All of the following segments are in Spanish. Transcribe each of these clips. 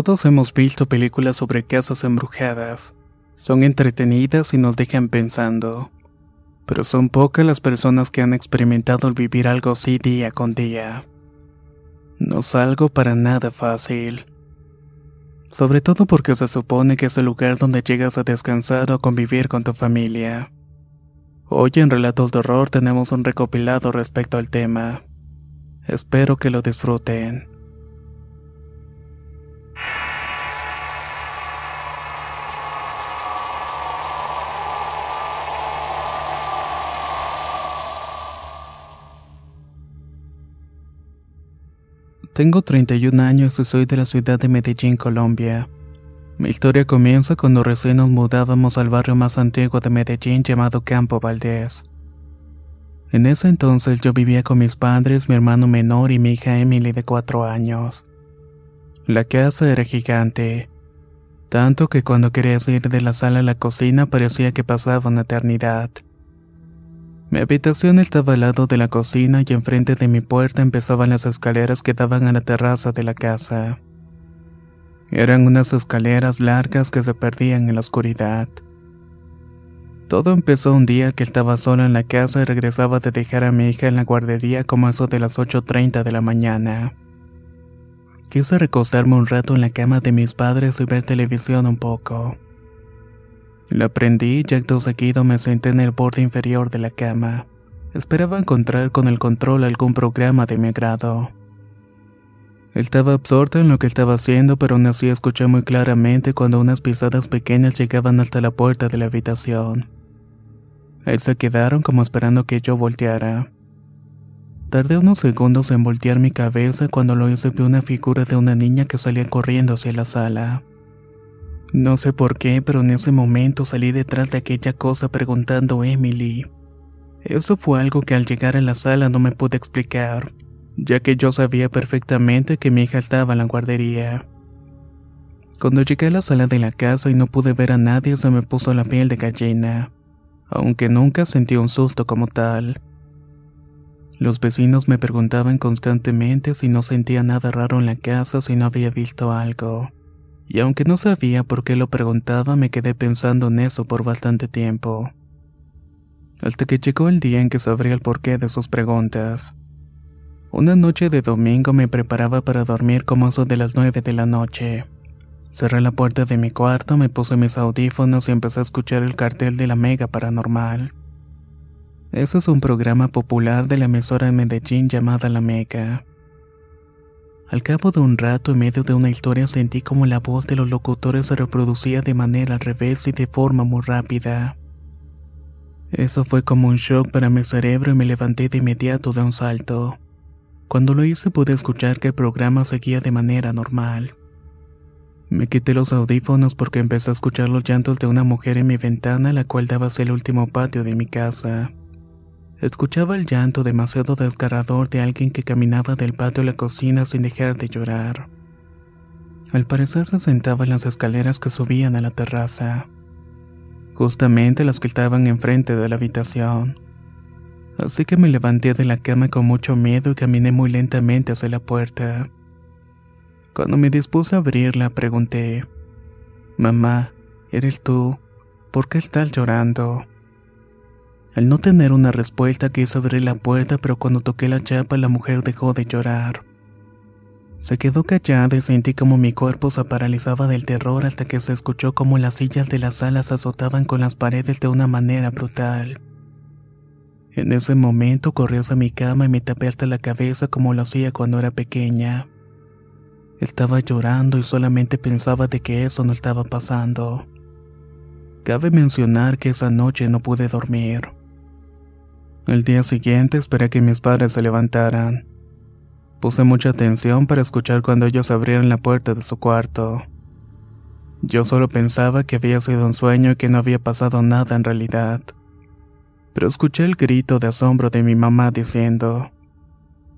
Todos hemos visto películas sobre casas embrujadas. Son entretenidas y nos dejan pensando. Pero son pocas las personas que han experimentado el vivir algo así día con día. No es algo para nada fácil. Sobre todo porque se supone que es el lugar donde llegas a descansar o convivir con tu familia. Hoy en Relatos de Horror tenemos un recopilado respecto al tema. Espero que lo disfruten. Tengo 31 años y soy de la ciudad de Medellín, Colombia. Mi historia comienza cuando recién nos mudábamos al barrio más antiguo de Medellín llamado Campo Valdés. En ese entonces yo vivía con mis padres, mi hermano menor y mi hija Emily de 4 años. La casa era gigante, tanto que cuando querías ir de la sala a la cocina parecía que pasaba una eternidad. Mi habitación estaba al lado de la cocina y enfrente de mi puerta empezaban las escaleras que daban a la terraza de la casa. Eran unas escaleras largas que se perdían en la oscuridad. Todo empezó un día que estaba solo en la casa y regresaba de dejar a mi hija en la guardería como eso de las 8.30 de la mañana. Quise recostarme un rato en la cama de mis padres y ver televisión un poco. La prendí y acto seguido me senté en el borde inferior de la cama. Esperaba encontrar con el control algún programa de mi agrado. Estaba absorto en lo que estaba haciendo, pero aún así escuché muy claramente cuando unas pisadas pequeñas llegaban hasta la puerta de la habitación. Ahí se quedaron como esperando que yo volteara. Tardé unos segundos en voltear mi cabeza cuando lo hice vi una figura de una niña que salía corriendo hacia la sala. No sé por qué, pero en ese momento salí detrás de aquella cosa preguntando Emily. Eso fue algo que al llegar a la sala no me pude explicar, ya que yo sabía perfectamente que mi hija estaba en la guardería. Cuando llegué a la sala de la casa y no pude ver a nadie, se me puso la piel de gallina, aunque nunca sentí un susto como tal. Los vecinos me preguntaban constantemente si no sentía nada raro en la casa, si no había visto algo y aunque no sabía por qué lo preguntaba, me quedé pensando en eso por bastante tiempo. Hasta que llegó el día en que sabría el porqué de sus preguntas. Una noche de domingo me preparaba para dormir como eso de las nueve de la noche. Cerré la puerta de mi cuarto, me puse mis audífonos y empecé a escuchar el cartel de la Mega Paranormal. Ese es un programa popular de la emisora de Medellín llamada La Mega. Al cabo de un rato, en medio de una historia, sentí como la voz de los locutores se reproducía de manera al revés y de forma muy rápida. Eso fue como un shock para mi cerebro y me levanté de inmediato de un salto. Cuando lo hice pude escuchar que el programa seguía de manera normal. Me quité los audífonos porque empecé a escuchar los llantos de una mujer en mi ventana, la cual daba hacia el último patio de mi casa. Escuchaba el llanto demasiado desgarrador de alguien que caminaba del patio a la cocina sin dejar de llorar. Al parecer se sentaba en las escaleras que subían a la terraza, justamente las que estaban enfrente de la habitación. Así que me levanté de la cama con mucho miedo y caminé muy lentamente hacia la puerta. Cuando me dispuse a abrirla, pregunté, Mamá, ¿eres tú? ¿Por qué estás llorando? Al no tener una respuesta quise abrir la puerta, pero cuando toqué la chapa la mujer dejó de llorar. Se quedó callada y sentí como mi cuerpo se paralizaba del terror hasta que se escuchó como las sillas de la sala se azotaban con las paredes de una manera brutal. En ese momento corrí hacia mi cama y me tapé hasta la cabeza como lo hacía cuando era pequeña. Estaba llorando y solamente pensaba de que eso no estaba pasando. Cabe mencionar que esa noche no pude dormir. El día siguiente esperé que mis padres se levantaran. Puse mucha atención para escuchar cuando ellos abrieron la puerta de su cuarto. Yo solo pensaba que había sido un sueño y que no había pasado nada en realidad pero escuché el grito de asombro de mi mamá diciendo,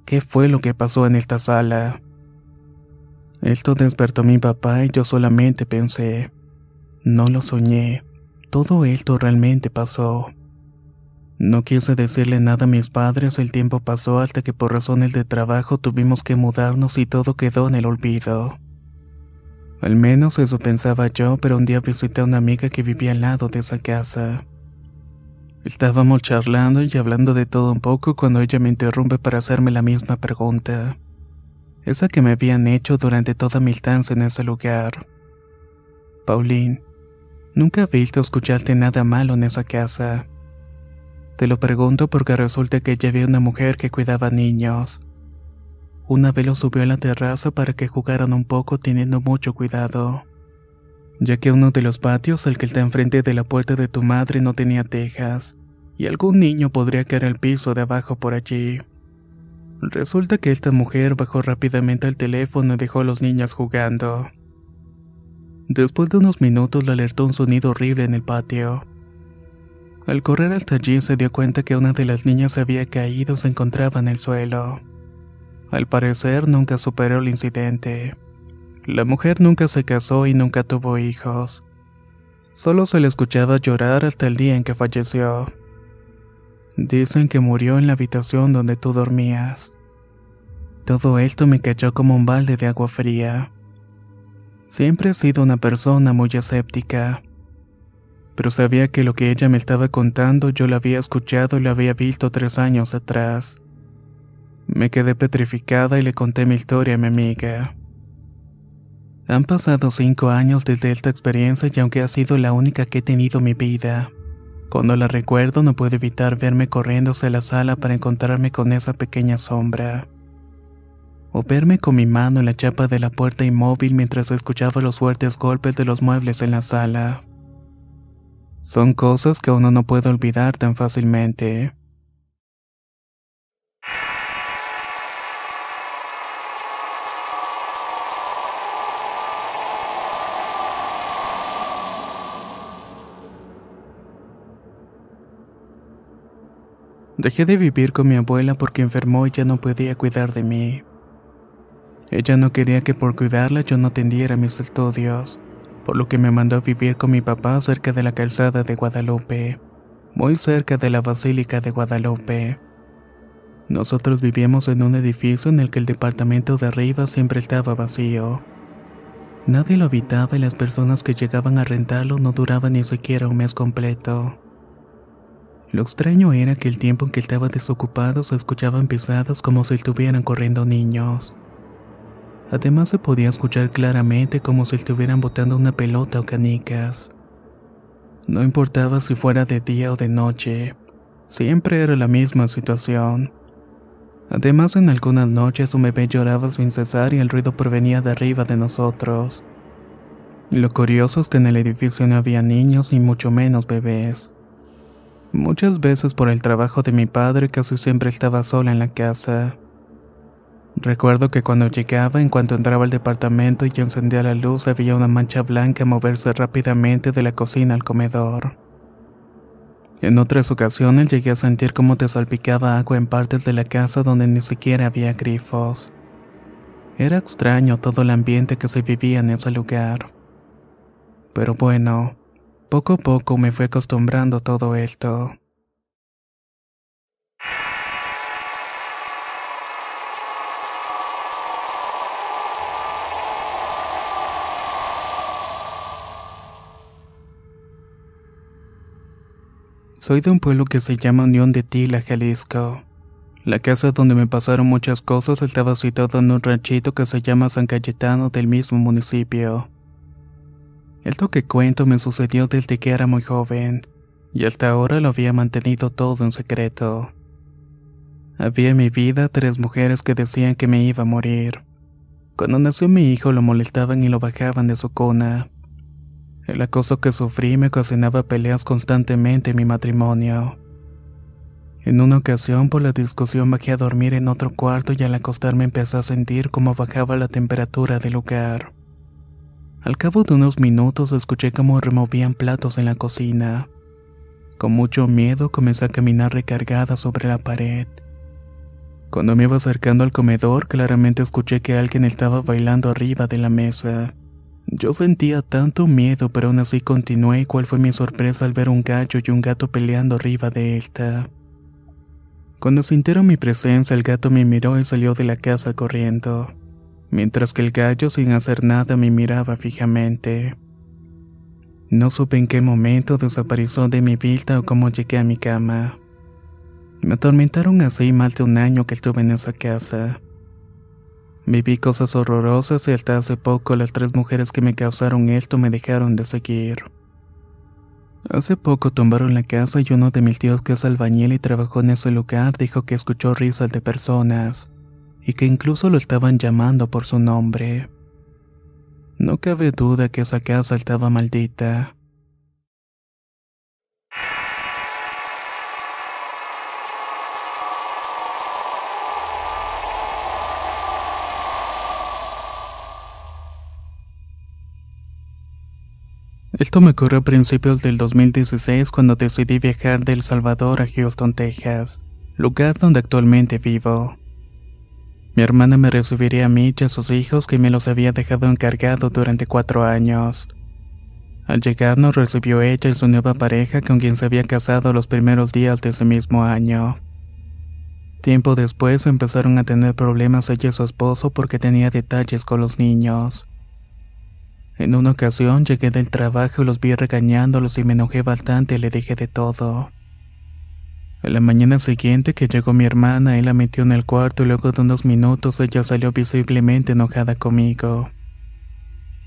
¿qué fue lo que pasó en esta sala? Esto despertó a mi papá y yo solamente pensé, no lo soñé, todo esto realmente pasó. No quise decirle nada a mis padres, el tiempo pasó hasta que por razones de trabajo tuvimos que mudarnos y todo quedó en el olvido. Al menos eso pensaba yo, pero un día visité a una amiga que vivía al lado de esa casa. Estábamos charlando y hablando de todo un poco cuando ella me interrumpe para hacerme la misma pregunta. Esa que me habían hecho durante toda mi estancia en ese lugar. Pauline, nunca he visto o escucharte nada malo en esa casa. Te lo pregunto porque resulta que ya había una mujer que cuidaba niños. Una vez lo subió a la terraza para que jugaran un poco teniendo mucho cuidado ya que uno de los patios, el que está enfrente de la puerta de tu madre, no tenía tejas, y algún niño podría caer al piso de abajo por allí. Resulta que esta mujer bajó rápidamente al teléfono y dejó a los niños jugando. Después de unos minutos le alertó un sonido horrible en el patio. Al correr hasta allí se dio cuenta que una de las niñas había caído se encontraba en el suelo. Al parecer nunca superó el incidente. La mujer nunca se casó y nunca tuvo hijos. Solo se le escuchaba llorar hasta el día en que falleció. Dicen que murió en la habitación donde tú dormías. Todo esto me cayó como un balde de agua fría. Siempre he sido una persona muy escéptica, pero sabía que lo que ella me estaba contando yo lo había escuchado y lo había visto tres años atrás. Me quedé petrificada y le conté mi historia a mi amiga. Han pasado cinco años desde esta experiencia y aunque ha sido la única que he tenido en mi vida, cuando la recuerdo no puedo evitar verme corriendo hacia la sala para encontrarme con esa pequeña sombra. O verme con mi mano en la chapa de la puerta inmóvil mientras escuchaba los fuertes golpes de los muebles en la sala. Son cosas que uno no puede olvidar tan fácilmente. Dejé de vivir con mi abuela porque enfermó y ya no podía cuidar de mí. Ella no quería que por cuidarla yo no atendiera mis estudios, por lo que me mandó a vivir con mi papá cerca de la calzada de Guadalupe, muy cerca de la Basílica de Guadalupe. Nosotros vivíamos en un edificio en el que el departamento de arriba siempre estaba vacío. Nadie lo habitaba y las personas que llegaban a rentarlo no duraban ni siquiera un mes completo. Lo extraño era que el tiempo en que estaba desocupado se escuchaban pisadas como si estuvieran corriendo niños. Además se podía escuchar claramente como si estuvieran botando una pelota o canicas. No importaba si fuera de día o de noche, siempre era la misma situación. Además en algunas noches un bebé lloraba sin cesar y el ruido provenía de arriba de nosotros. Lo curioso es que en el edificio no había niños ni mucho menos bebés. Muchas veces por el trabajo de mi padre casi siempre estaba sola en la casa. Recuerdo que cuando llegaba, en cuanto entraba al departamento y encendía la luz, había una mancha blanca moverse rápidamente de la cocina al comedor. En otras ocasiones llegué a sentir cómo te salpicaba agua en partes de la casa donde ni siquiera había grifos. Era extraño todo el ambiente que se vivía en ese lugar. Pero bueno, poco a poco me fui acostumbrando a todo esto. Soy de un pueblo que se llama Unión de Tila, Jalisco. La casa donde me pasaron muchas cosas estaba situada en un ranchito que se llama San Cayetano del mismo municipio. Esto que cuento me sucedió desde que era muy joven, y hasta ahora lo había mantenido todo en secreto. Había en mi vida tres mujeres que decían que me iba a morir. Cuando nació mi hijo lo molestaban y lo bajaban de su cuna. El acoso que sufrí me ocasionaba peleas constantemente en mi matrimonio. En una ocasión por la discusión bajé a dormir en otro cuarto y al acostarme empecé a sentir cómo bajaba la temperatura del lugar. Al cabo de unos minutos escuché cómo removían platos en la cocina. Con mucho miedo comencé a caminar recargada sobre la pared. Cuando me iba acercando al comedor, claramente escuché que alguien estaba bailando arriba de la mesa. Yo sentía tanto miedo, pero aún así continué cuál fue mi sorpresa al ver un gallo y un gato peleando arriba de esta. Cuando sintieron mi presencia, el gato me miró y salió de la casa corriendo, mientras que el gallo sin hacer nada me miraba fijamente. No supe en qué momento desapareció de mi vista o cómo llegué a mi cama. Me atormentaron así más de un año que estuve en esa casa. Viví cosas horrorosas y hasta hace poco las tres mujeres que me causaron esto me dejaron de seguir. Hace poco tumbaron la casa y uno de mis tíos que es albañil y trabajó en ese lugar dijo que escuchó risas de personas y que incluso lo estaban llamando por su nombre. No cabe duda que esa casa estaba maldita. Esto me ocurrió a principios del 2016 cuando decidí viajar de El Salvador a Houston, Texas, lugar donde actualmente vivo. Mi hermana me recibiría a mí y a sus hijos que me los había dejado encargado durante cuatro años. Al llegar nos recibió ella y su nueva pareja con quien se había casado los primeros días de ese mismo año. Tiempo después empezaron a tener problemas ella y su esposo porque tenía detalles con los niños. En una ocasión llegué del trabajo y los vi regañándolos y me enojé bastante y le dije de todo. En la mañana siguiente que llegó mi hermana, él la metió en el cuarto y luego de unos minutos ella salió visiblemente enojada conmigo.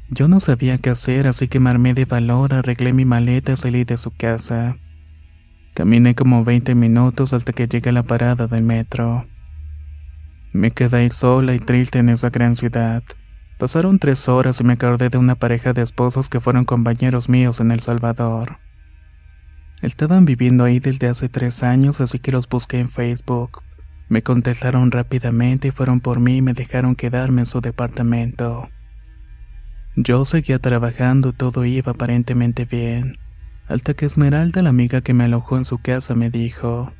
Yo no sabía qué hacer, así que me armé de valor, arreglé mi maleta y salí de su casa. Caminé como 20 minutos hasta que llegué a la parada del metro. Me quedé sola y triste en esa gran ciudad. Pasaron tres horas y me acordé de una pareja de esposos que fueron compañeros míos en El Salvador. Estaban viviendo ahí desde hace tres años, así que los busqué en Facebook. Me contestaron rápidamente y fueron por mí y me dejaron quedarme en su departamento. Yo seguía trabajando y todo iba aparentemente bien, hasta que Esmeralda, la amiga que me alojó en su casa, me dijo,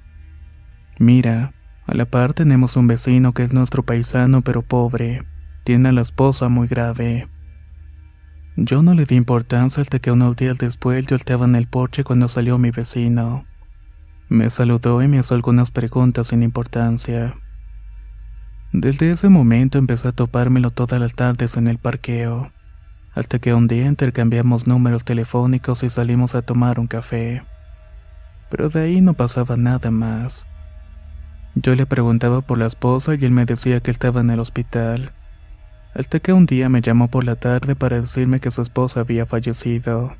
Mira, a la par tenemos un vecino que es nuestro paisano pero pobre. Tiene a la esposa muy grave. Yo no le di importancia hasta que unos días después yo estaba en el porche cuando salió mi vecino. Me saludó y me hizo algunas preguntas sin importancia. Desde ese momento empecé a topármelo todas las tardes en el parqueo, hasta que un día intercambiamos números telefónicos y salimos a tomar un café. Pero de ahí no pasaba nada más. Yo le preguntaba por la esposa y él me decía que estaba en el hospital hasta que un día me llamó por la tarde para decirme que su esposa había fallecido.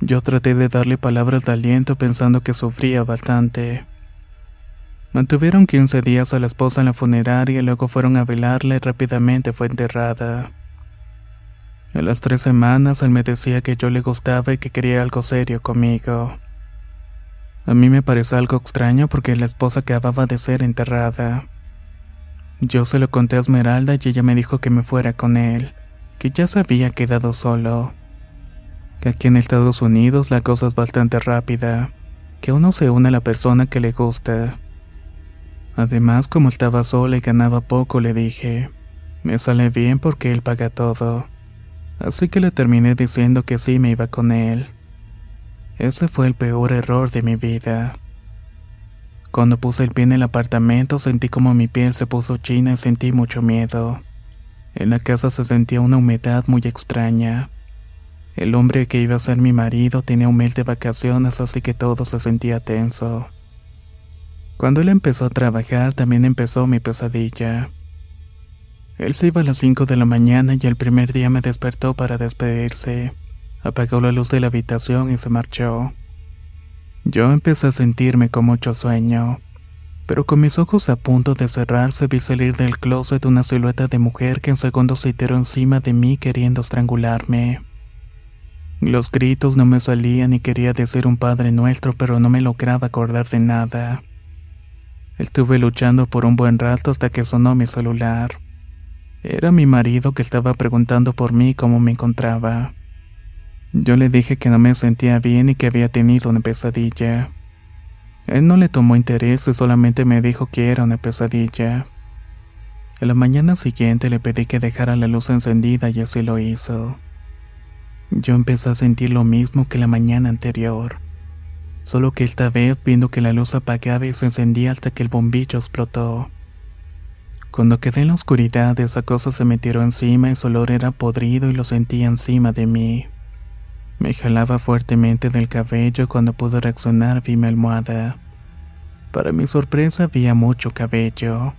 Yo traté de darle palabras de aliento pensando que sufría bastante. Mantuvieron 15 días a la esposa en la funeraria y luego fueron a velarla y rápidamente fue enterrada. A las tres semanas él me decía que yo le gustaba y que quería algo serio conmigo. A mí me pareció algo extraño porque la esposa acababa de ser enterrada. Yo se lo conté a Esmeralda y ella me dijo que me fuera con él, que ya se había quedado solo. Que aquí en Estados Unidos la cosa es bastante rápida, que uno se une a la persona que le gusta. Además, como estaba sola y ganaba poco, le dije, me sale bien porque él paga todo. Así que le terminé diciendo que sí me iba con él. Ese fue el peor error de mi vida. Cuando puse el pie en el apartamento sentí como mi piel se puso china y sentí mucho miedo. En la casa se sentía una humedad muy extraña. El hombre que iba a ser mi marido tenía un mes de vacaciones así que todo se sentía tenso. Cuando él empezó a trabajar, también empezó mi pesadilla. Él se iba a las 5 de la mañana y el primer día me despertó para despedirse. Apagó la luz de la habitación y se marchó. Yo empecé a sentirme con mucho sueño, pero con mis ojos a punto de cerrarse vi salir del closet una silueta de mujer que en segundos se tiró encima de mí queriendo estrangularme. Los gritos no me salían y quería decir un Padre Nuestro, pero no me lograba acordar de nada. Estuve luchando por un buen rato hasta que sonó mi celular. Era mi marido que estaba preguntando por mí cómo me encontraba. Yo le dije que no me sentía bien y que había tenido una pesadilla. Él no le tomó interés y solamente me dijo que era una pesadilla. En la mañana siguiente le pedí que dejara la luz encendida y así lo hizo. Yo empecé a sentir lo mismo que la mañana anterior, solo que esta vez viendo que la luz apagaba y se encendía hasta que el bombillo explotó. Cuando quedé en la oscuridad, esa cosa se me tiró encima y su olor era podrido y lo sentía encima de mí. Me jalaba fuertemente del cabello y cuando pude reaccionar vi mi almohada. Para mi sorpresa había mucho cabello.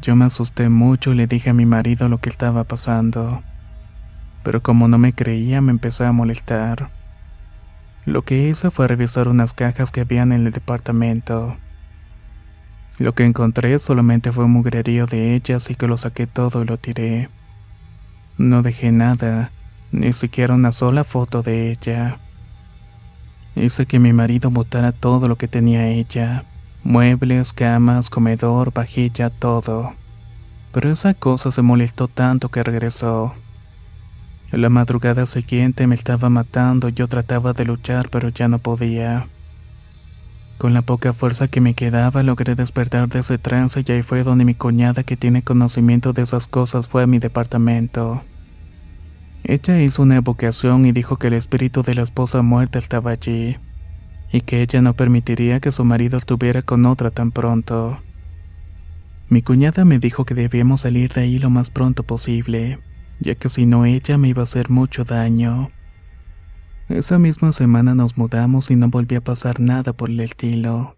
Yo me asusté mucho y le dije a mi marido lo que estaba pasando. Pero como no me creía me empecé a molestar. Lo que hice fue revisar unas cajas que habían en el departamento. Lo que encontré solamente fue un mugrerío de ellas así que lo saqué todo y lo tiré. No dejé nada, ni siquiera una sola foto de ella. Hice que mi marido botara todo lo que tenía ella. Muebles, camas, comedor, vajilla, todo. Pero esa cosa se molestó tanto que regresó. La madrugada siguiente me estaba matando, yo trataba de luchar pero ya no podía. Con la poca fuerza que me quedaba logré despertar de ese trance y ahí fue donde mi cuñada que tiene conocimiento de esas cosas fue a mi departamento. Ella hizo una evocación y dijo que el espíritu de la esposa muerta estaba allí, y que ella no permitiría que su marido estuviera con otra tan pronto. Mi cuñada me dijo que debíamos salir de ahí lo más pronto posible, ya que si no ella me iba a hacer mucho daño. Esa misma semana nos mudamos y no volvió a pasar nada por el estilo.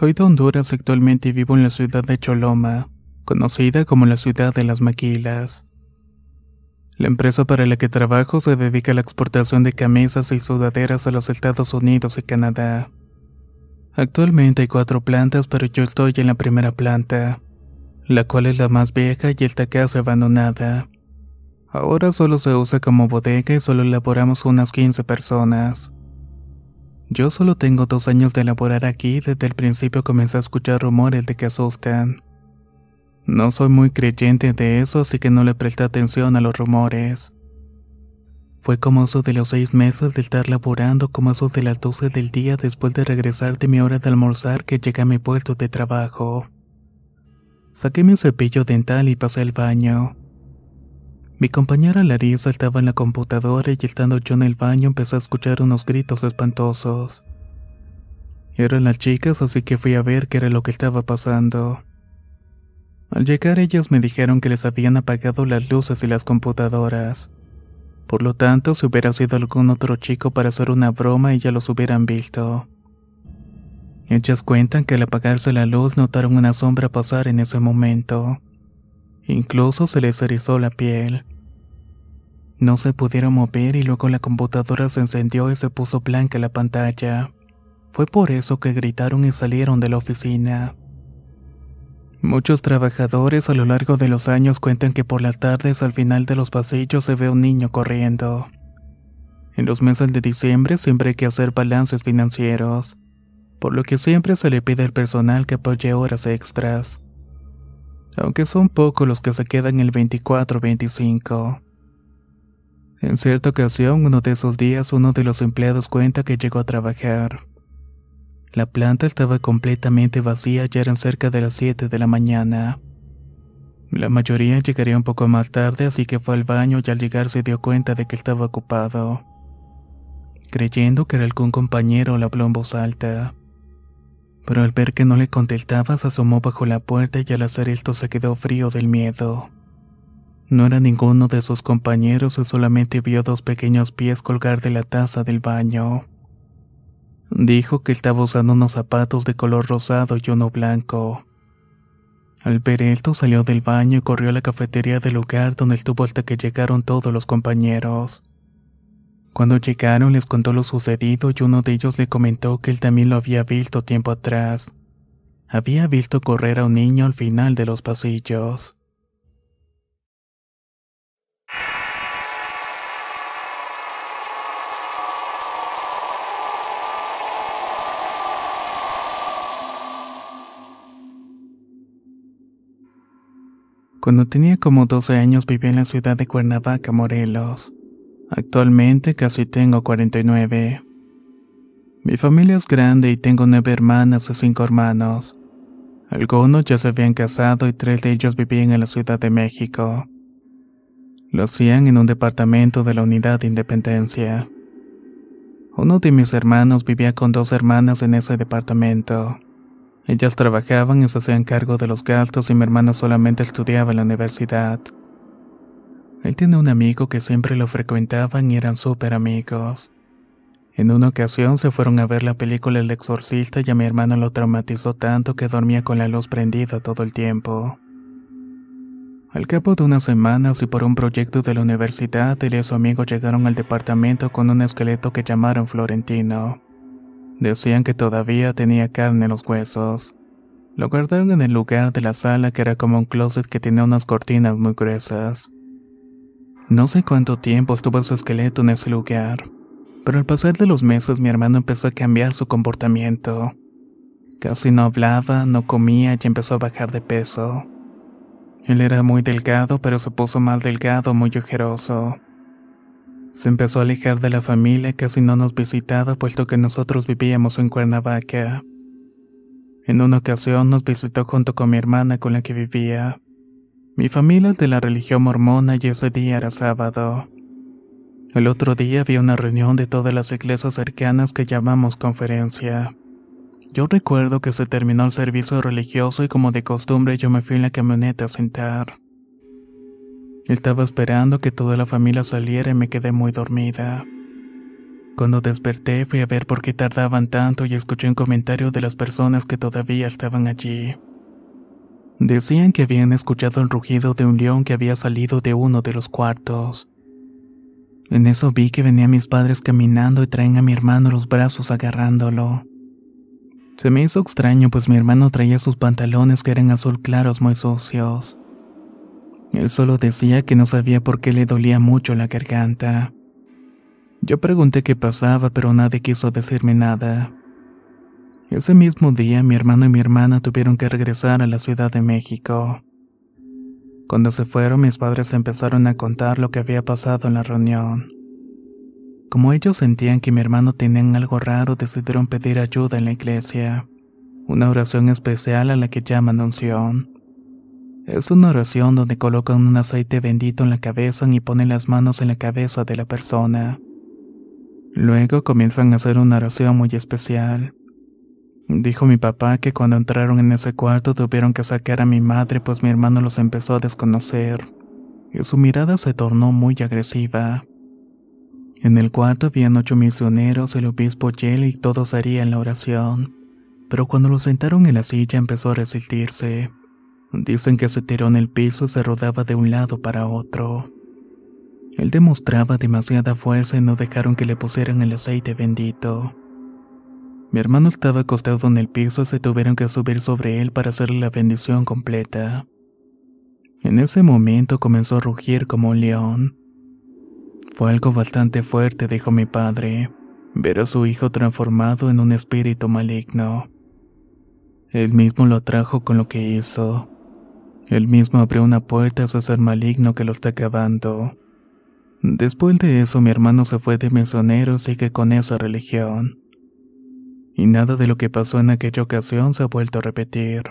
Soy de Honduras actualmente y vivo en la ciudad de Choloma, conocida como la ciudad de las maquilas. La empresa para la que trabajo se dedica a la exportación de camisas y sudaderas a los Estados Unidos y Canadá. Actualmente hay cuatro plantas, pero yo estoy en la primera planta, la cual es la más vieja y está casi abandonada. Ahora solo se usa como bodega y solo elaboramos unas 15 personas. Yo solo tengo dos años de laborar aquí y desde el principio comencé a escuchar rumores de que asustan. No soy muy creyente de eso, así que no le presté atención a los rumores. Fue como eso de los seis meses de estar laborando, como eso de las doce del día después de regresar de mi hora de almorzar que llegué a mi puesto de trabajo. Saqué mi cepillo dental y pasé al baño. Mi compañera Larissa estaba en la computadora y estando yo en el baño empecé a escuchar unos gritos espantosos. Eran las chicas, así que fui a ver qué era lo que estaba pasando. Al llegar ellas me dijeron que les habían apagado las luces y las computadoras. Por lo tanto, si hubiera sido algún otro chico para hacer una broma, ya los hubieran visto. Ellas cuentan que al apagarse la luz notaron una sombra pasar en ese momento. Incluso se les erizó la piel. No se pudieron mover y luego la computadora se encendió y se puso blanca la pantalla. Fue por eso que gritaron y salieron de la oficina. Muchos trabajadores a lo largo de los años cuentan que por las tardes al final de los pasillos se ve un niño corriendo. En los meses de diciembre siempre hay que hacer balances financieros, por lo que siempre se le pide al personal que apoye horas extras aunque son pocos los que se quedan el 24-25. En cierta ocasión, uno de esos días, uno de los empleados cuenta que llegó a trabajar. La planta estaba completamente vacía, ya eran cerca de las 7 de la mañana. La mayoría llegaría un poco más tarde, así que fue al baño y al llegar se dio cuenta de que estaba ocupado. Creyendo que era algún compañero, le habló en voz alta pero al ver que no le contestaba se asomó bajo la puerta y al hacer esto se quedó frío del miedo. No era ninguno de sus compañeros y solamente vio dos pequeños pies colgar de la taza del baño. Dijo que estaba usando unos zapatos de color rosado y uno blanco. Al ver esto salió del baño y corrió a la cafetería del lugar donde estuvo hasta que llegaron todos los compañeros. Cuando llegaron les contó lo sucedido y uno de ellos le comentó que él también lo había visto tiempo atrás. Había visto correr a un niño al final de los pasillos. Cuando tenía como 12 años vivía en la ciudad de Cuernavaca, Morelos. Actualmente casi tengo 49. Mi familia es grande y tengo nueve hermanas y cinco hermanos. Algunos ya se habían casado y tres de ellos vivían en la Ciudad de México. Lo hacían en un departamento de la Unidad de Independencia. Uno de mis hermanos vivía con dos hermanas en ese departamento. Ellas trabajaban y se hacían cargo de los gastos y mi hermana solamente estudiaba en la universidad. Él tiene un amigo que siempre lo frecuentaban y eran súper amigos. En una ocasión se fueron a ver la película El Exorcista y a mi hermano lo traumatizó tanto que dormía con la luz prendida todo el tiempo. Al cabo de unas semanas y por un proyecto de la universidad, él y su amigo llegaron al departamento con un esqueleto que llamaron Florentino. Decían que todavía tenía carne en los huesos. Lo guardaron en el lugar de la sala que era como un closet que tenía unas cortinas muy gruesas. No sé cuánto tiempo estuvo su esqueleto en ese lugar, pero al pasar de los meses mi hermano empezó a cambiar su comportamiento. Casi no hablaba, no comía y empezó a bajar de peso. Él era muy delgado, pero se puso más delgado, muy ojeroso. Se empezó a alejar de la familia, casi no nos visitaba, puesto que nosotros vivíamos en Cuernavaca. En una ocasión nos visitó junto con mi hermana con la que vivía. Mi familia es de la religión mormona y ese día era sábado. El otro día había una reunión de todas las iglesias cercanas que llamamos conferencia. Yo recuerdo que se terminó el servicio religioso y como de costumbre yo me fui en la camioneta a sentar. Estaba esperando que toda la familia saliera y me quedé muy dormida. Cuando desperté fui a ver por qué tardaban tanto y escuché un comentario de las personas que todavía estaban allí. Decían que habían escuchado el rugido de un león que había salido de uno de los cuartos. En eso vi que venían mis padres caminando y traen a mi hermano los brazos agarrándolo. Se me hizo extraño pues mi hermano traía sus pantalones que eran azul claros muy sucios. Él solo decía que no sabía por qué le dolía mucho la garganta. Yo pregunté qué pasaba, pero nadie quiso decirme nada. Ese mismo día mi hermano y mi hermana tuvieron que regresar a la Ciudad de México. Cuando se fueron mis padres empezaron a contar lo que había pasado en la reunión. Como ellos sentían que mi hermano tenía algo raro, decidieron pedir ayuda en la iglesia. Una oración especial a la que llaman unción. Es una oración donde colocan un aceite bendito en la cabeza y ponen las manos en la cabeza de la persona. Luego comienzan a hacer una oración muy especial. Dijo mi papá que cuando entraron en ese cuarto tuvieron que sacar a mi madre pues mi hermano los empezó a desconocer, y su mirada se tornó muy agresiva. En el cuarto habían ocho misioneros, el obispo Yell y todos harían la oración. Pero cuando lo sentaron en la silla empezó a resistirse. Dicen que se tiró en el piso y se rodaba de un lado para otro. Él demostraba demasiada fuerza y no dejaron que le pusieran el aceite bendito. Mi hermano estaba acostado en el piso y se tuvieron que subir sobre él para hacerle la bendición completa. En ese momento comenzó a rugir como un león. Fue algo bastante fuerte, dijo mi padre, ver a su hijo transformado en un espíritu maligno. Él mismo lo atrajo con lo que hizo. Él mismo abrió una puerta a su ser maligno que lo está acabando. Después de eso mi hermano se fue de mesonero y sigue con esa religión. Y nada de lo que pasó en aquella ocasión se ha vuelto a repetir.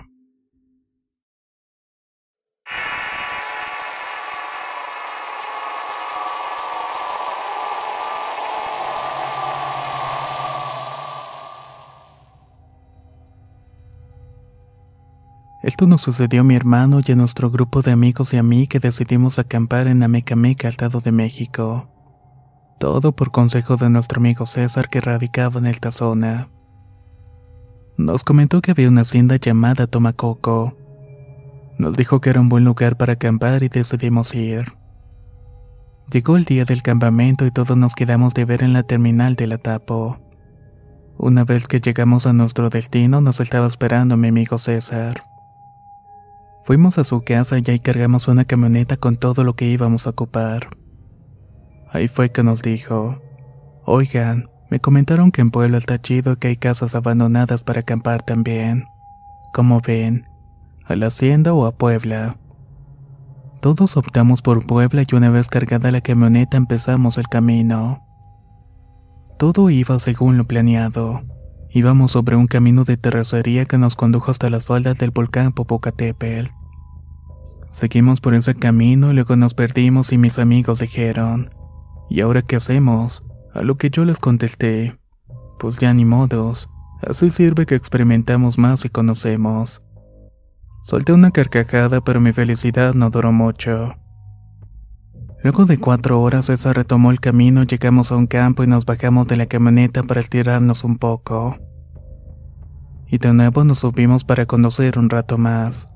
Esto nos sucedió a mi hermano y a nuestro grupo de amigos y a mí que decidimos acampar en Amecameca, Estado de México. Todo por consejo de nuestro amigo César que radicaba en esta zona. Nos comentó que había una hacienda llamada Tomacoco. Nos dijo que era un buen lugar para acampar y decidimos ir. Llegó el día del campamento y todos nos quedamos de ver en la terminal de la Tapo. Una vez que llegamos a nuestro destino nos estaba esperando mi amigo César. Fuimos a su casa y ahí cargamos una camioneta con todo lo que íbamos a ocupar. Ahí fue que nos dijo, oigan, me comentaron que en Puebla está chido que hay casas abandonadas para acampar también. Como ven, a la hacienda o a Puebla. Todos optamos por Puebla y una vez cargada la camioneta empezamos el camino. Todo iba según lo planeado. Íbamos sobre un camino de terracería que nos condujo hasta las faldas del volcán Popocatépetl. Seguimos por ese camino y luego nos perdimos y mis amigos dijeron, ¿y ahora qué hacemos? A lo que yo les contesté, pues ya ni modos, así sirve que experimentamos más y conocemos. Solté una carcajada pero mi felicidad no duró mucho. Luego de cuatro horas esa retomó el camino, llegamos a un campo y nos bajamos de la camioneta para estirarnos un poco. Y de nuevo nos subimos para conocer un rato más.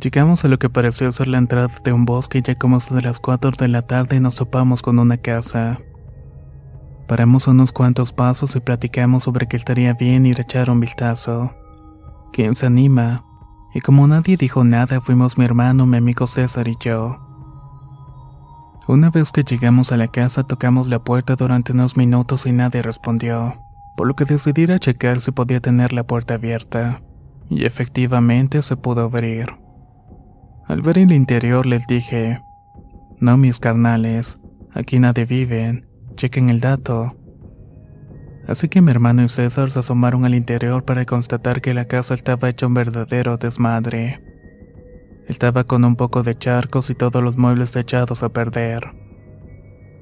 Llegamos a lo que pareció ser la entrada de un bosque y ya como de las 4 de la tarde nos topamos con una casa. Paramos unos cuantos pasos y platicamos sobre que estaría bien ir a echar un vistazo. ¿Quién se anima? Y como nadie dijo nada, fuimos mi hermano, mi amigo César y yo. Una vez que llegamos a la casa, tocamos la puerta durante unos minutos y nadie respondió, por lo que decidí ir a checar si podía tener la puerta abierta. Y efectivamente se pudo abrir. Al ver el interior les dije, no mis carnales, aquí nadie vive, chequen el dato. Así que mi hermano y César se asomaron al interior para constatar que la casa estaba hecha un verdadero desmadre. Estaba con un poco de charcos y todos los muebles echados a perder.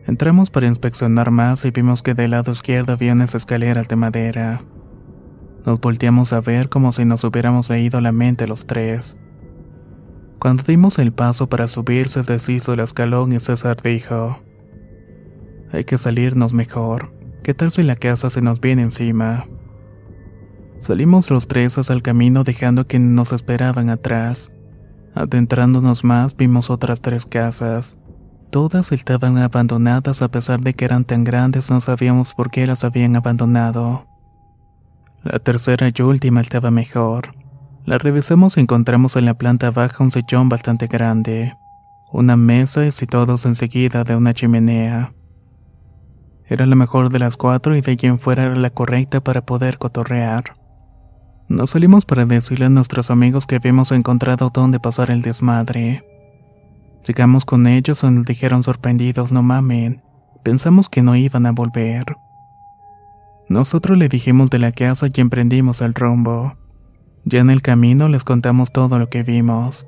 Entramos para inspeccionar más y vimos que del lado izquierdo había unas escaleras de madera. Nos volteamos a ver como si nos hubiéramos leído la mente los tres. Cuando dimos el paso para subir se deshizo el escalón y César dijo, hay que salirnos mejor. ¿Qué tal si la casa se nos viene encima? Salimos los tres hacia el camino dejando que nos esperaban atrás. Adentrándonos más vimos otras tres casas. Todas estaban abandonadas a pesar de que eran tan grandes no sabíamos por qué las habían abandonado. La tercera y última estaba mejor. La revisamos y encontramos en la planta baja un sillón bastante grande, una mesa y situados enseguida de una chimenea. Era la mejor de las cuatro y de allí en fuera era la correcta para poder cotorrear. Nos salimos para decirle a nuestros amigos que habíamos encontrado donde pasar el desmadre. Llegamos con ellos y nos dijeron sorprendidos, no mamen, pensamos que no iban a volver. Nosotros le dijimos de la casa y emprendimos el rumbo. Ya en el camino les contamos todo lo que vimos.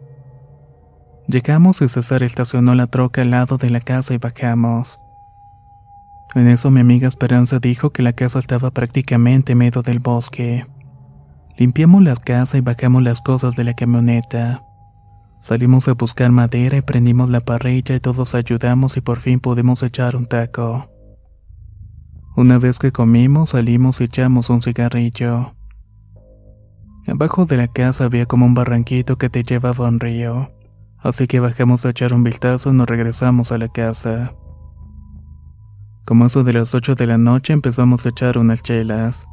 Llegamos y César estacionó la troca al lado de la casa y bajamos. En eso mi amiga Esperanza dijo que la casa estaba prácticamente en medio del bosque. Limpiamos la casa y bajamos las cosas de la camioneta. Salimos a buscar madera y prendimos la parrilla y todos ayudamos y por fin pudimos echar un taco. Una vez que comimos salimos y echamos un cigarrillo. Abajo de la casa había como un barranquito que te llevaba a un río, así que bajamos a echar un vistazo y nos regresamos a la casa. Como eso de las 8 de la noche empezamos a echar unas chelas.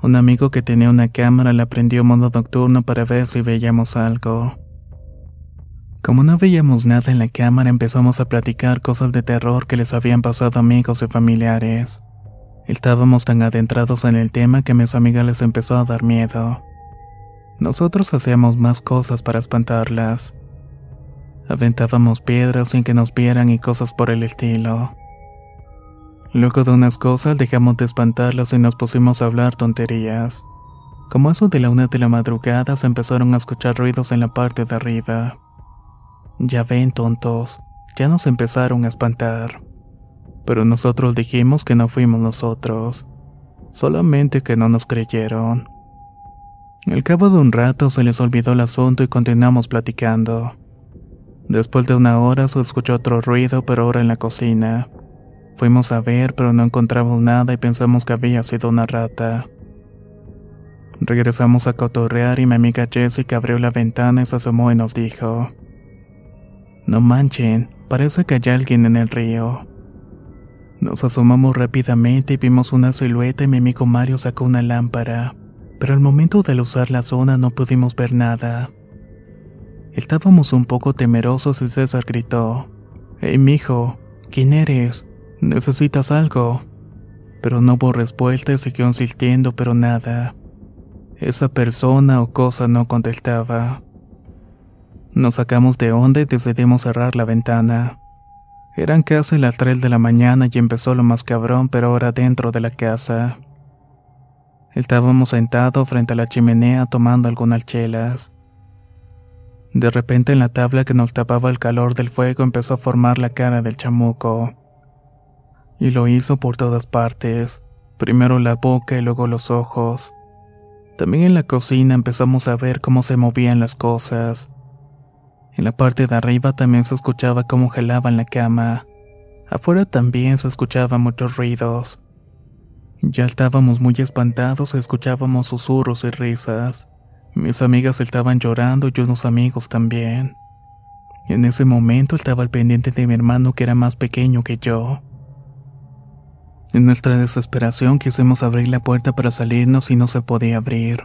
Un amigo que tenía una cámara la prendió modo nocturno para ver si veíamos algo. Como no veíamos nada en la cámara empezamos a platicar cosas de terror que les habían pasado amigos y familiares. Estábamos tan adentrados en el tema que a mis amigas les empezó a dar miedo. Nosotros hacíamos más cosas para espantarlas. Aventábamos piedras sin que nos vieran y cosas por el estilo. Luego de unas cosas dejamos de espantarlas y nos pusimos a hablar tonterías. Como eso de la una de la madrugada se empezaron a escuchar ruidos en la parte de arriba. Ya ven, tontos, ya nos empezaron a espantar. Pero nosotros dijimos que no fuimos nosotros, solamente que no nos creyeron. Al cabo de un rato se les olvidó el asunto y continuamos platicando. Después de una hora se escuchó otro ruido, pero ahora en la cocina. Fuimos a ver, pero no encontramos nada y pensamos que había sido una rata. Regresamos a cotorrear y mi amiga Jessica abrió la ventana y se asomó y nos dijo: No manchen, parece que hay alguien en el río. Nos asomamos rápidamente y vimos una silueta y mi amigo Mario sacó una lámpara, pero al momento de usar la zona no pudimos ver nada. Estábamos un poco temerosos y César gritó: Hey, mijo, ¿quién eres? ¿Necesitas algo? Pero no hubo respuesta y siguió insistiendo, pero nada. Esa persona o cosa no contestaba. Nos sacamos de onda y decidimos cerrar la ventana. Eran casi las 3 de la mañana y empezó lo más cabrón, pero ahora dentro de la casa. Estábamos sentados frente a la chimenea tomando algunas chelas. De repente en la tabla que nos tapaba el calor del fuego empezó a formar la cara del chamuco y lo hizo por todas partes, primero la boca y luego los ojos. También en la cocina empezamos a ver cómo se movían las cosas. En la parte de arriba también se escuchaba cómo gelaban la cama. Afuera también se escuchaban muchos ruidos. Ya estábamos muy espantados escuchábamos susurros y risas. Mis amigas estaban llorando y unos amigos también. En ese momento estaba al pendiente de mi hermano que era más pequeño que yo. En nuestra desesperación quisimos abrir la puerta para salirnos y no se podía abrir.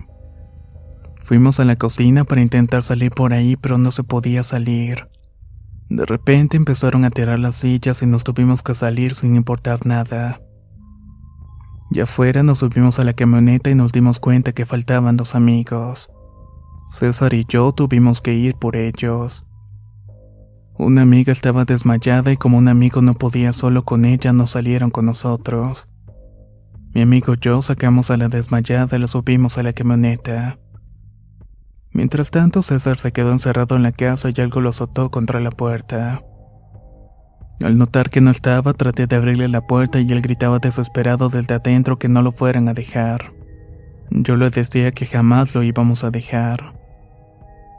Fuimos a la cocina para intentar salir por ahí, pero no se podía salir. De repente empezaron a tirar las sillas y nos tuvimos que salir sin importar nada. Ya afuera nos subimos a la camioneta y nos dimos cuenta que faltaban dos amigos. César y yo tuvimos que ir por ellos. Una amiga estaba desmayada y como un amigo no podía solo con ella, no salieron con nosotros. Mi amigo y yo sacamos a la desmayada y la subimos a la camioneta. Mientras tanto, César se quedó encerrado en la casa y algo lo azotó contra la puerta. Al notar que no estaba, traté de abrirle la puerta y él gritaba desesperado desde adentro que no lo fueran a dejar. Yo le decía que jamás lo íbamos a dejar.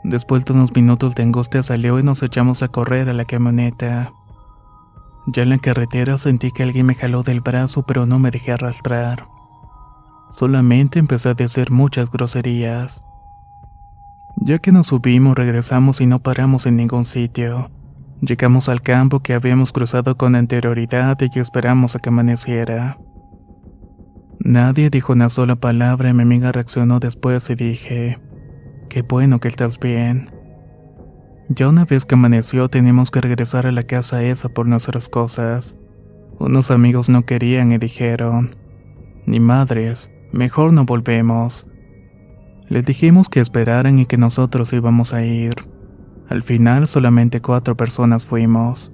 Después de unos minutos de angustia salió y nos echamos a correr a la camioneta. Ya en la carretera sentí que alguien me jaló del brazo pero no me dejé arrastrar. Solamente empecé a decir muchas groserías. Ya que nos subimos regresamos y no paramos en ningún sitio. Llegamos al campo que habíamos cruzado con anterioridad y esperamos a que amaneciera. Nadie dijo una sola palabra y mi amiga reaccionó después y dije, qué bueno que estás bien. Ya una vez que amaneció teníamos que regresar a la casa esa por nuestras cosas. Unos amigos no querían y dijeron, ni madres, mejor no volvemos. Les dijimos que esperaran y que nosotros íbamos a ir. Al final solamente cuatro personas fuimos.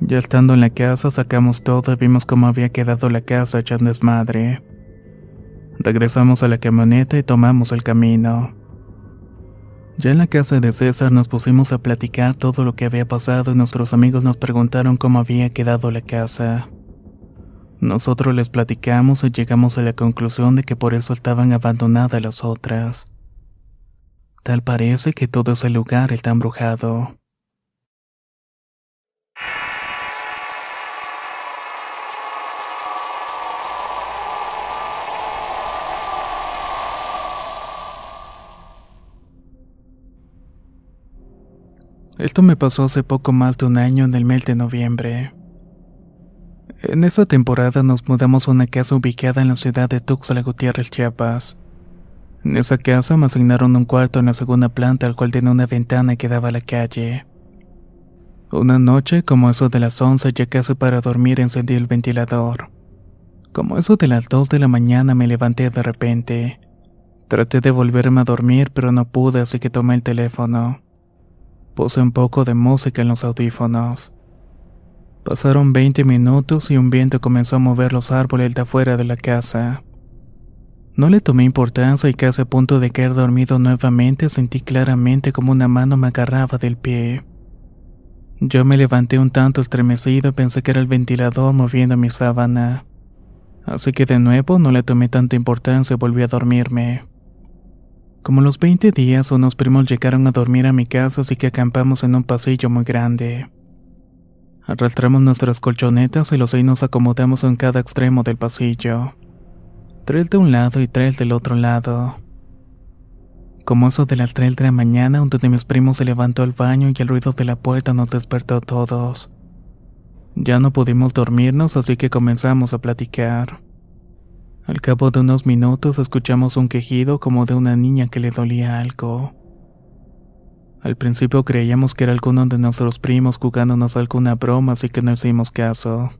Ya estando en la casa sacamos todo y vimos cómo había quedado la casa echando desmadre. Regresamos a la camioneta y tomamos el camino. Ya en la casa de César nos pusimos a platicar todo lo que había pasado y nuestros amigos nos preguntaron cómo había quedado la casa. Nosotros les platicamos y llegamos a la conclusión de que por eso estaban abandonadas las otras. Tal parece que todo ese lugar está embrujado. Esto me pasó hace poco más de un año en el mes de noviembre. En esa temporada nos mudamos a una casa ubicada en la ciudad de Tuxtla Gutiérrez, Chiapas. En esa casa me asignaron un cuarto en la segunda planta al cual tenía una ventana que daba a la calle. Una noche, como eso de las 11, ya casi para dormir encendí el ventilador. Como eso de las 2 de la mañana me levanté de repente. Traté de volverme a dormir, pero no pude, así que tomé el teléfono. Puse un poco de música en los audífonos. Pasaron 20 minutos y un viento comenzó a mover los árboles de afuera de la casa. No le tomé importancia y casi a punto de caer dormido nuevamente sentí claramente como una mano me agarraba del pie. Yo me levanté un tanto estremecido y pensé que era el ventilador moviendo mi sábana. Así que de nuevo no le tomé tanta importancia y volví a dormirme. Como los 20 días, unos primos llegaron a dormir a mi casa, así que acampamos en un pasillo muy grande. Arrastramos nuestras colchonetas y los seis nos acomodamos en cada extremo del pasillo. Tres de un lado y tres del otro lado. Como eso de las de la mañana, uno de mis primos se levantó al baño y el ruido de la puerta nos despertó a todos. Ya no pudimos dormirnos, así que comenzamos a platicar. Al cabo de unos minutos escuchamos un quejido como de una niña que le dolía algo. Al principio creíamos que era alguno de nuestros primos jugándonos alguna broma, así que no hicimos caso.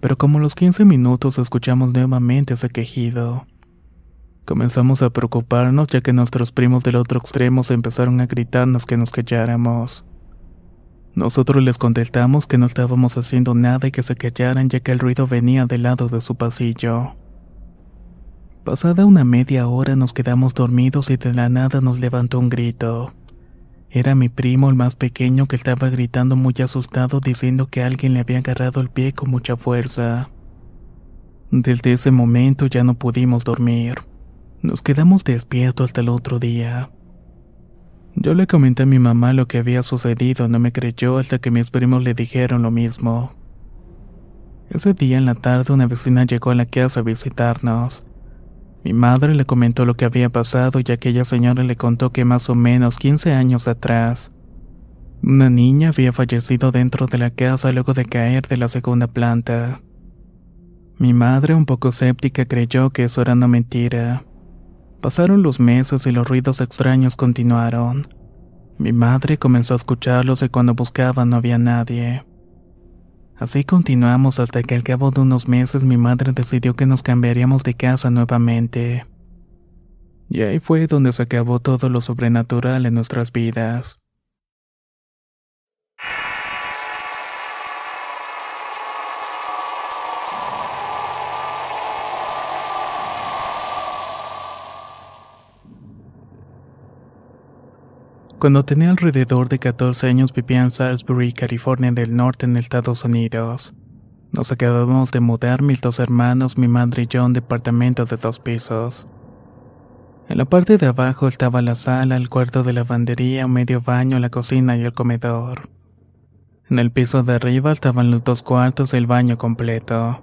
Pero como a los 15 minutos escuchamos nuevamente ese quejido. Comenzamos a preocuparnos ya que nuestros primos del otro extremo empezaron a gritarnos que nos calláramos. Nosotros les contestamos que no estábamos haciendo nada y que se callaran ya que el ruido venía del lado de su pasillo. Pasada una media hora nos quedamos dormidos y de la nada nos levantó un grito. Era mi primo el más pequeño que estaba gritando muy asustado diciendo que alguien le había agarrado el pie con mucha fuerza. Desde ese momento ya no pudimos dormir. Nos quedamos despiertos hasta el otro día. Yo le comenté a mi mamá lo que había sucedido, no me creyó hasta que mis primos le dijeron lo mismo. Ese día en la tarde una vecina llegó a la casa a visitarnos. Mi madre le comentó lo que había pasado y aquella señora le contó que más o menos 15 años atrás, una niña había fallecido dentro de la casa luego de caer de la segunda planta. Mi madre, un poco escéptica, creyó que eso era una mentira. Pasaron los meses y los ruidos extraños continuaron. Mi madre comenzó a escucharlos y cuando buscaba no había nadie. Así continuamos hasta que al cabo de unos meses mi madre decidió que nos cambiaríamos de casa nuevamente. Y ahí fue donde se acabó todo lo sobrenatural en nuestras vidas. Cuando tenía alrededor de 14 años vivía en Salisbury, California del Norte, en Estados Unidos. Nos acabamos de mudar mis dos hermanos, mi madre y yo, a un departamento de dos pisos. En la parte de abajo estaba la sala, el cuarto de lavandería, un medio baño, la cocina y el comedor. En el piso de arriba estaban los dos cuartos y el baño completo.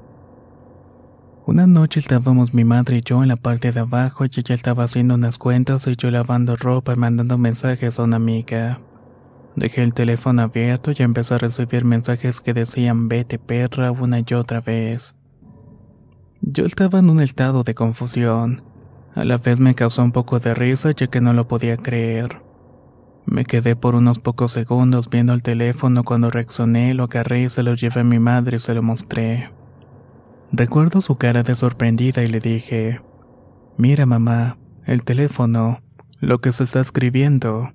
Una noche estábamos mi madre y yo en la parte de abajo y ella estaba haciendo unas cuentas y yo lavando ropa y mandando mensajes a una amiga. Dejé el teléfono abierto y empecé a recibir mensajes que decían vete perra una y otra vez. Yo estaba en un estado de confusión. A la vez me causó un poco de risa ya que no lo podía creer. Me quedé por unos pocos segundos viendo el teléfono cuando reaccioné, lo agarré y se lo llevé a mi madre y se lo mostré. Recuerdo su cara de sorprendida y le dije, Mira mamá, el teléfono, lo que se está escribiendo.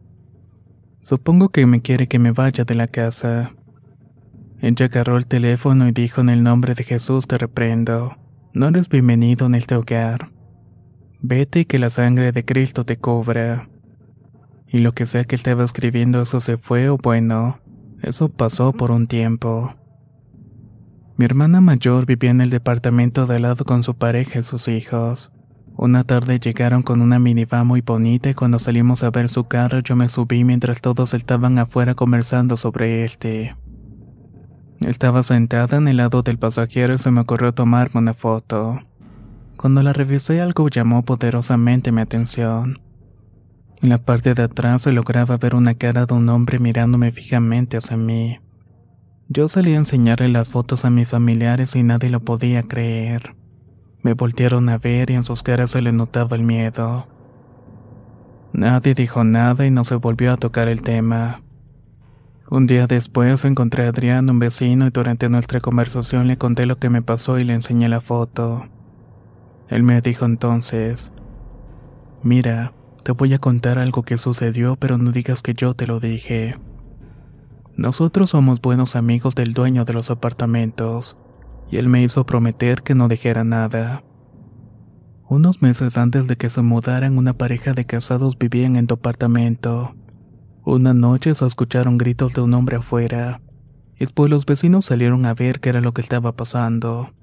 Supongo que me quiere que me vaya de la casa. Ella agarró el teléfono y dijo en el nombre de Jesús te reprendo. No eres bienvenido en este hogar. Vete y que la sangre de Cristo te cubra. Y lo que sea que estaba escribiendo eso se fue o bueno, eso pasó por un tiempo. Mi hermana mayor vivía en el departamento de al lado con su pareja y sus hijos. Una tarde llegaron con una minivan muy bonita y cuando salimos a ver su carro yo me subí mientras todos estaban afuera conversando sobre este. Estaba sentada en el lado del pasajero y se me ocurrió tomarme una foto. Cuando la revisé algo llamó poderosamente mi atención. En la parte de atrás se lograba ver una cara de un hombre mirándome fijamente hacia mí. Yo salí a enseñarle las fotos a mis familiares y nadie lo podía creer. Me voltearon a ver y en sus caras se le notaba el miedo. Nadie dijo nada y no se volvió a tocar el tema. Un día después encontré a Adrián, un vecino, y durante nuestra conversación le conté lo que me pasó y le enseñé la foto. Él me dijo entonces, Mira, te voy a contar algo que sucedió, pero no digas que yo te lo dije. Nosotros somos buenos amigos del dueño de los apartamentos, y él me hizo prometer que no dijera nada. Unos meses antes de que se mudaran, una pareja de casados vivían en tu apartamento. Una noche se escucharon gritos de un hombre afuera. Después los vecinos salieron a ver qué era lo que estaba pasando.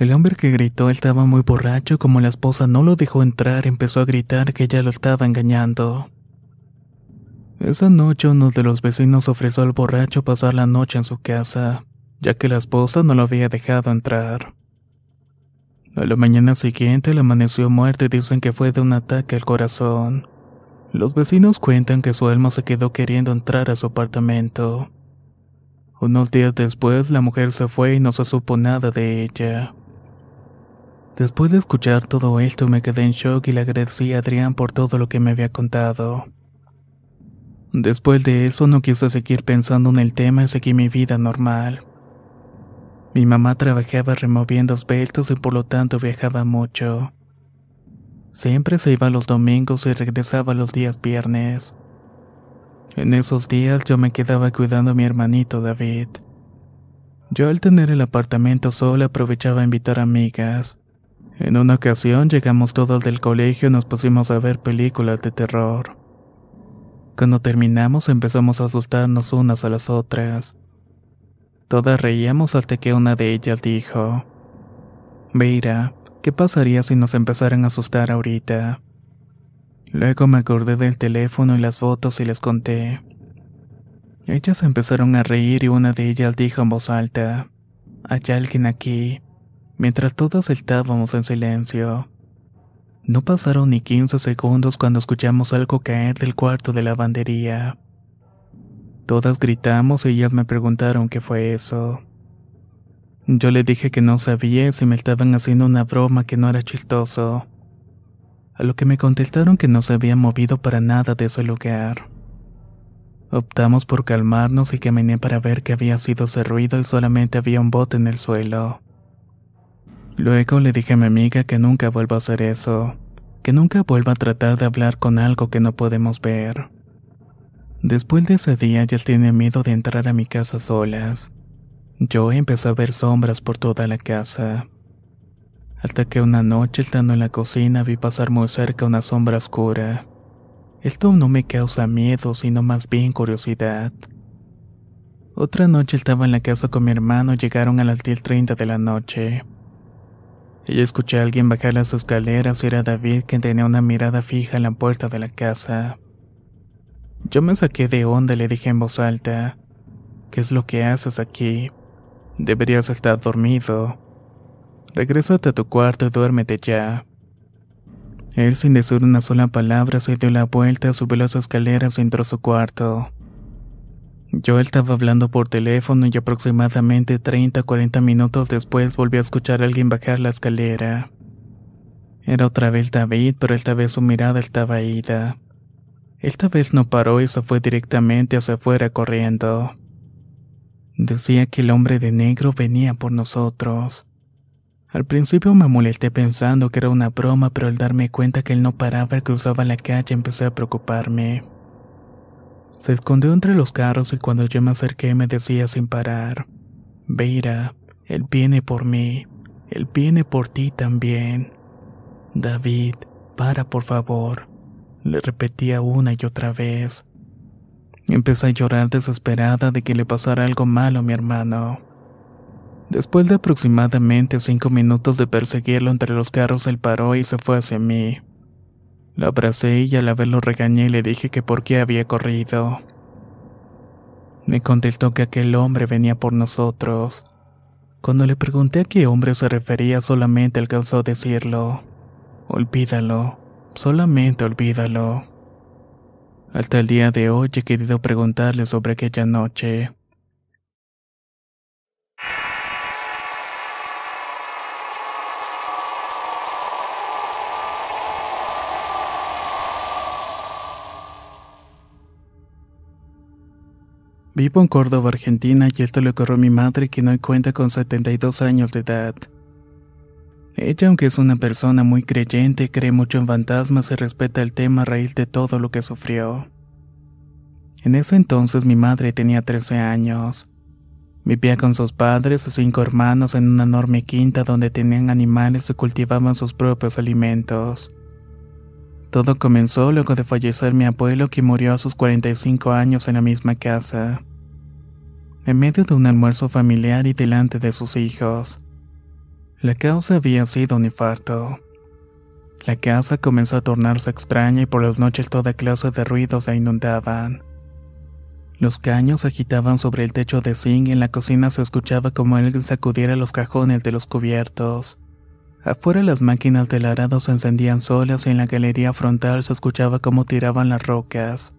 El hombre que gritó estaba muy borracho, como la esposa no lo dejó entrar, empezó a gritar que ella lo estaba engañando. Esa noche uno de los vecinos ofreció al borracho pasar la noche en su casa, ya que la esposa no lo había dejado entrar. A la mañana siguiente le amaneció muerto y dicen que fue de un ataque al corazón. Los vecinos cuentan que su alma se quedó queriendo entrar a su apartamento. Unos días después la mujer se fue y no se supo nada de ella. Después de escuchar todo esto me quedé en shock y le agradecí a Adrián por todo lo que me había contado. Después de eso no quise seguir pensando en el tema y seguí mi vida normal. Mi mamá trabajaba removiendo esbeltos y por lo tanto viajaba mucho. Siempre se iba los domingos y regresaba los días viernes. En esos días yo me quedaba cuidando a mi hermanito David. Yo al tener el apartamento solo aprovechaba a invitar amigas. En una ocasión llegamos todos del colegio y nos pusimos a ver películas de terror. Cuando terminamos empezamos a asustarnos unas a las otras. Todas reíamos hasta que una de ellas dijo, Mira, ¿qué pasaría si nos empezaran a asustar ahorita? Luego me acordé del teléfono y las fotos y les conté. Ellas empezaron a reír y una de ellas dijo en voz alta, Hay alguien aquí, mientras todos estábamos en silencio. No pasaron ni 15 segundos cuando escuchamos algo caer del cuarto de lavandería. Todas gritamos y ellas me preguntaron qué fue eso. Yo le dije que no sabía si me estaban haciendo una broma que no era chistoso. A lo que me contestaron que no se había movido para nada de ese lugar. Optamos por calmarnos y caminé para ver qué había sido ese ruido y solamente había un bote en el suelo. Luego le dije a mi amiga que nunca vuelva a hacer eso, que nunca vuelva a tratar de hablar con algo que no podemos ver. Después de ese día ya tiene miedo de entrar a mi casa solas. Yo empecé a ver sombras por toda la casa. Hasta que una noche estando en la cocina vi pasar muy cerca una sombra oscura. Esto no me causa miedo, sino más bien curiosidad. Otra noche estaba en la casa con mi hermano, llegaron a las 10.30 de la noche. Y escuché a alguien bajar las escaleras y era David quien tenía una mirada fija en la puerta de la casa. Yo me saqué de onda y le dije en voz alta, ¿qué es lo que haces aquí? Deberías estar dormido. Regrésate a tu cuarto y duérmete ya. Él sin decir una sola palabra se dio la vuelta, subió las escaleras y entró a su cuarto. Yo estaba hablando por teléfono y aproximadamente 30 40 minutos después volví a escuchar a alguien bajar la escalera. Era otra vez David, pero esta vez su mirada estaba ida. Esta vez no paró y se fue directamente hacia afuera corriendo. Decía que el hombre de negro venía por nosotros. Al principio me molesté pensando que era una broma, pero al darme cuenta que él no paraba y cruzaba la calle empecé a preocuparme. Se escondió entre los carros y cuando yo me acerqué me decía sin parar, Veira, él viene por mí, él viene por ti también. David, para por favor, le repetía una y otra vez. Empecé a llorar desesperada de que le pasara algo malo a mi hermano. Después de aproximadamente cinco minutos de perseguirlo entre los carros, él paró y se fue hacia mí. Lo abracé y al verlo regañé le dije que por qué había corrido. Me contestó que aquel hombre venía por nosotros. Cuando le pregunté a qué hombre se refería solamente alcanzó a decirlo. Olvídalo, solamente olvídalo. Hasta el día de hoy he querido preguntarle sobre aquella noche. Vivo en Córdoba, Argentina, y esto le ocurrió a mi madre, quien hoy cuenta con 72 años de edad. Ella, aunque es una persona muy creyente, cree mucho en fantasmas y respeta el tema a raíz de todo lo que sufrió. En ese entonces mi madre tenía 13 años. Vivía con sus padres y cinco hermanos en una enorme quinta donde tenían animales y cultivaban sus propios alimentos. Todo comenzó luego de fallecer mi abuelo que murió a sus 45 años en la misma casa. En medio de un almuerzo familiar y delante de sus hijos. La causa había sido un infarto. La casa comenzó a tornarse extraña y por las noches toda clase de ruidos la inundaban. Los caños se agitaban sobre el techo de zinc y en la cocina se escuchaba como alguien sacudiera los cajones de los cubiertos. Afuera las máquinas del arado se encendían solas y en la galería frontal se escuchaba cómo tiraban las rocas.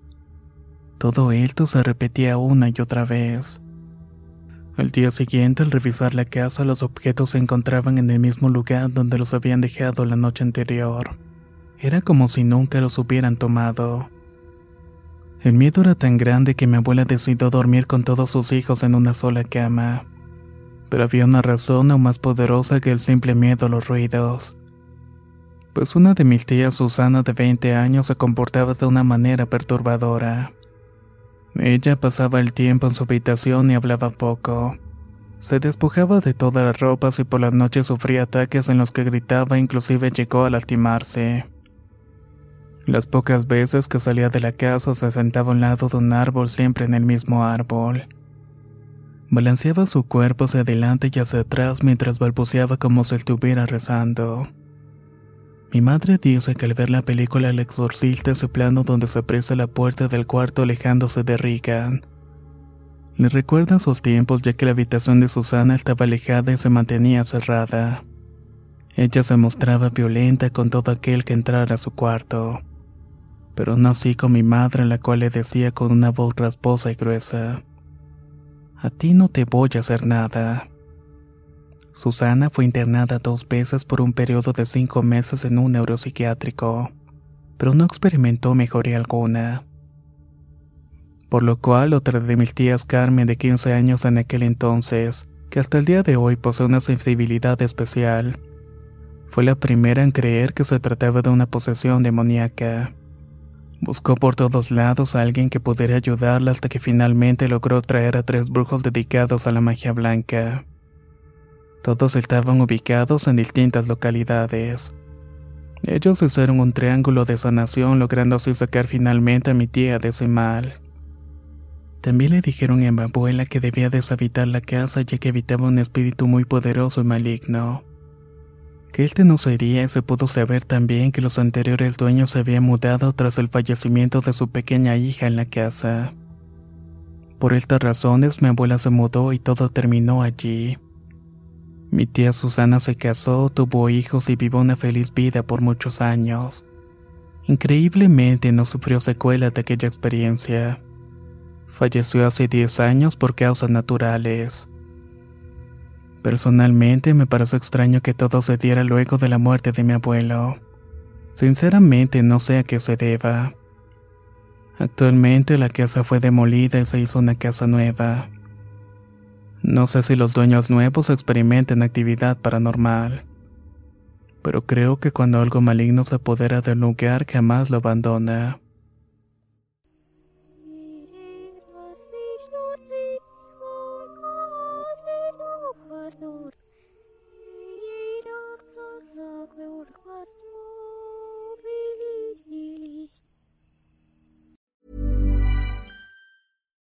Todo esto se repetía una y otra vez. Al día siguiente, al revisar la casa, los objetos se encontraban en el mismo lugar donde los habían dejado la noche anterior. Era como si nunca los hubieran tomado. El miedo era tan grande que mi abuela decidió dormir con todos sus hijos en una sola cama pero había una razón aún más poderosa que el simple miedo a los ruidos. Pues una de mis tías, Susana, de 20 años, se comportaba de una manera perturbadora. Ella pasaba el tiempo en su habitación y hablaba poco. Se despojaba de todas las ropas y por las noches sufría ataques en los que gritaba e inclusive llegó a lastimarse. Las pocas veces que salía de la casa se sentaba a un lado de un árbol siempre en el mismo árbol. Balanceaba su cuerpo hacia adelante y hacia atrás mientras balbuceaba como si estuviera rezando. Mi madre dice que al ver la película El exorcista ese plano donde se aprecia la puerta del cuarto alejándose de Regan. Le recuerda sus tiempos ya que la habitación de Susana estaba alejada y se mantenía cerrada. Ella se mostraba violenta con todo aquel que entrara a su cuarto. Pero no así con mi madre, la cual le decía con una voz rasposa y gruesa. A ti no te voy a hacer nada. Susana fue internada dos veces por un periodo de cinco meses en un neuropsiquiátrico, pero no experimentó mejoría alguna. Por lo cual otra de mis tías Carmen de 15 años en aquel entonces, que hasta el día de hoy posee una sensibilidad especial, fue la primera en creer que se trataba de una posesión demoníaca. Buscó por todos lados a alguien que pudiera ayudarla hasta que finalmente logró traer a tres brujos dedicados a la magia blanca. Todos estaban ubicados en distintas localidades. Ellos hicieron un triángulo de sanación logrando así sacar finalmente a mi tía de ese mal. También le dijeron a mi abuela que debía deshabitar la casa ya que habitaba un espíritu muy poderoso y maligno. Que este no sería se pudo saber también que los anteriores dueños se habían mudado tras el fallecimiento de su pequeña hija en la casa. Por estas razones mi abuela se mudó y todo terminó allí. Mi tía Susana se casó, tuvo hijos y vivió una feliz vida por muchos años. Increíblemente no sufrió secuelas de aquella experiencia. Falleció hace 10 años por causas naturales. Personalmente me pareció extraño que todo se diera luego de la muerte de mi abuelo. Sinceramente no sé a qué se deba. Actualmente la casa fue demolida y se hizo una casa nueva. No sé si los dueños nuevos experimenten actividad paranormal, pero creo que cuando algo maligno se apodera del lugar jamás lo abandona.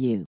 you.